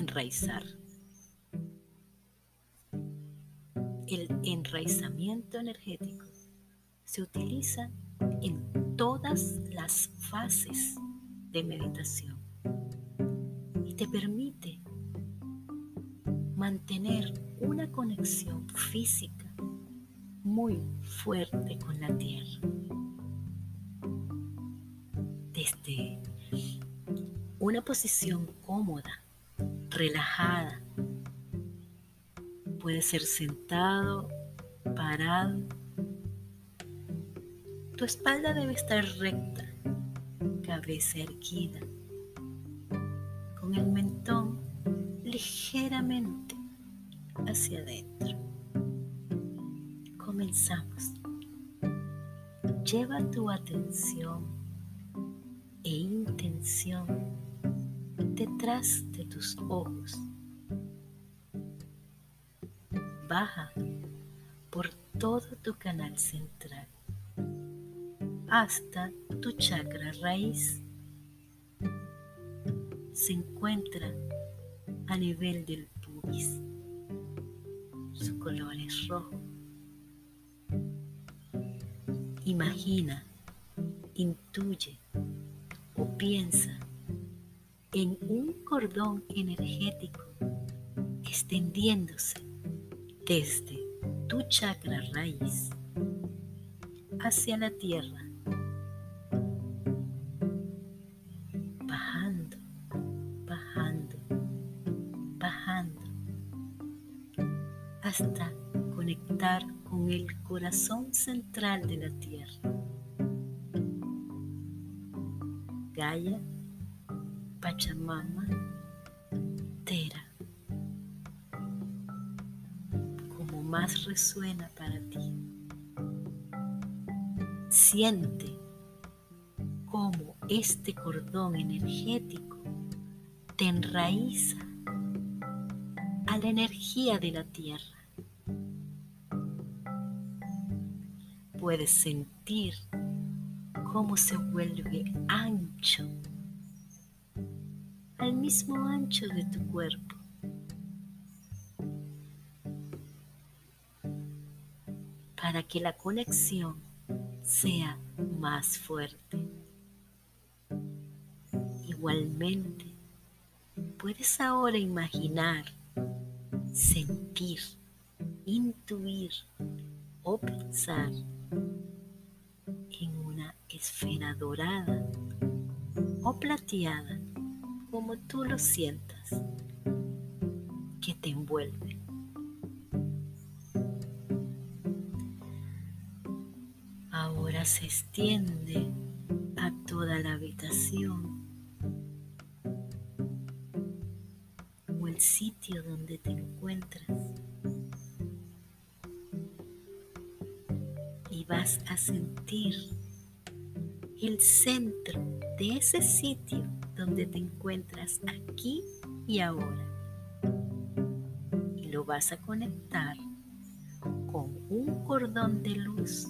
enraizar. El enraizamiento energético se utiliza en todas las fases de meditación y te permite mantener una conexión física muy fuerte con la tierra. Desde una posición cómoda, relajada, puede ser sentado, parado. Tu espalda debe estar recta, cabeza erguida, con el mentón ligeramente hacia adentro. Comenzamos. Lleva tu atención e intención detrás de tus ojos. Baja por todo tu canal central hasta tu chakra raíz. Se encuentra a nivel del pubis. Su color es rojo. Imagina, intuye o piensa en un cordón energético extendiéndose desde tu chakra raíz hacia la tierra, bajando, bajando, bajando, hasta conectar con el corazón central de la tierra. Gaia, Pachamama, Tera. Como más resuena para ti. Siente cómo este cordón energético te enraiza a la energía de la tierra. Puedes sentir cómo se vuelve ancho, mismo ancho de tu cuerpo. Para que la conexión sea más fuerte. Igualmente, puedes ahora imaginar, sentir, intuir o pensar esfera dorada o plateada, como tú lo sientas, que te envuelve. Ahora se extiende a toda la habitación o el sitio donde te encuentras. Y vas a sentir el centro de ese sitio donde te encuentras aquí y ahora. Y lo vas a conectar con un cordón de luz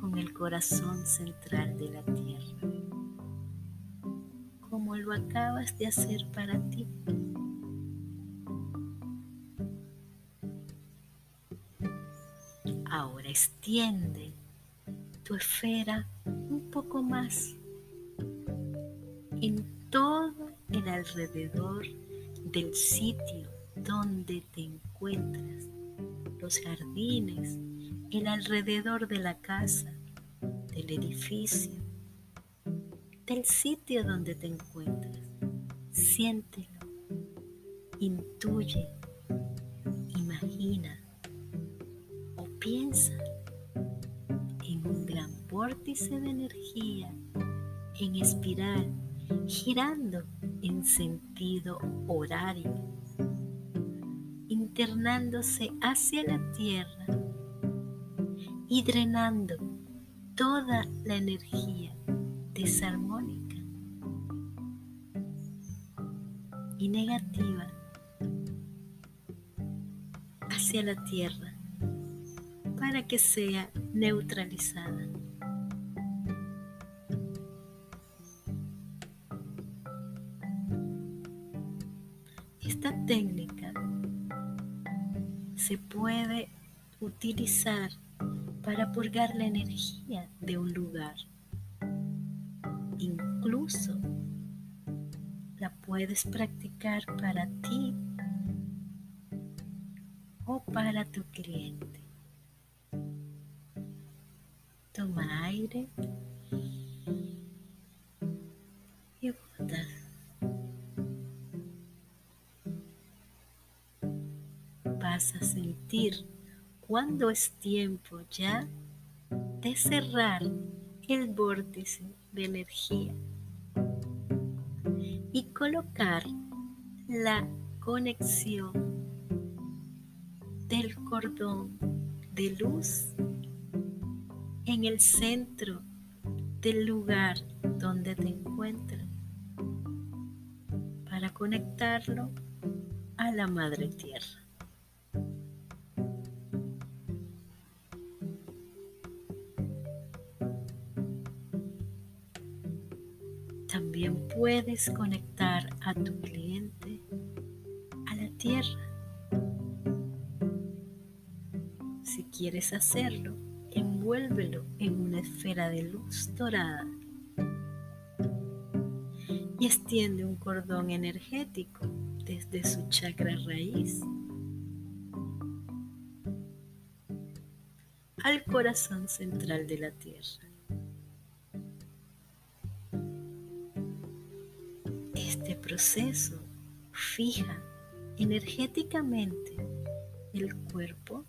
con el corazón central de la tierra, como lo acabas de hacer para ti. Ahora extiende esfera un poco más en todo el alrededor del sitio donde te encuentras, los jardines, el alrededor de la casa, del edificio, del sitio donde te encuentras. Siéntelo, intuye, imagina o piensa vórtice de energía en espiral, girando en sentido horario, internándose hacia la tierra y drenando toda la energía desarmónica y negativa hacia la tierra para que sea neutralizada. Se puede utilizar para purgar la energía de un lugar. Incluso la puedes practicar para ti o para tu cliente. Toma aire Vas a sentir cuando es tiempo ya de cerrar el vórtice de energía y colocar la conexión del cordón de luz en el centro del lugar donde te encuentras para conectarlo a la Madre Tierra. Puedes conectar a tu cliente a la tierra. Si quieres hacerlo, envuélvelo en una esfera de luz dorada y extiende un cordón energético desde su chakra raíz al corazón central de la tierra. Este proceso fija energéticamente el cuerpo,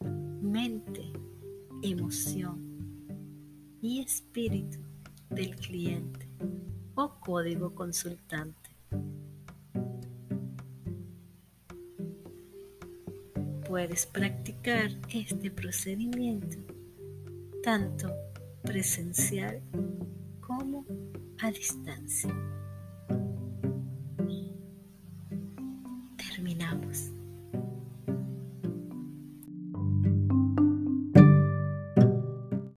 mente, emoción y espíritu del cliente o código consultante. Puedes practicar este procedimiento tanto presencial como a distancia.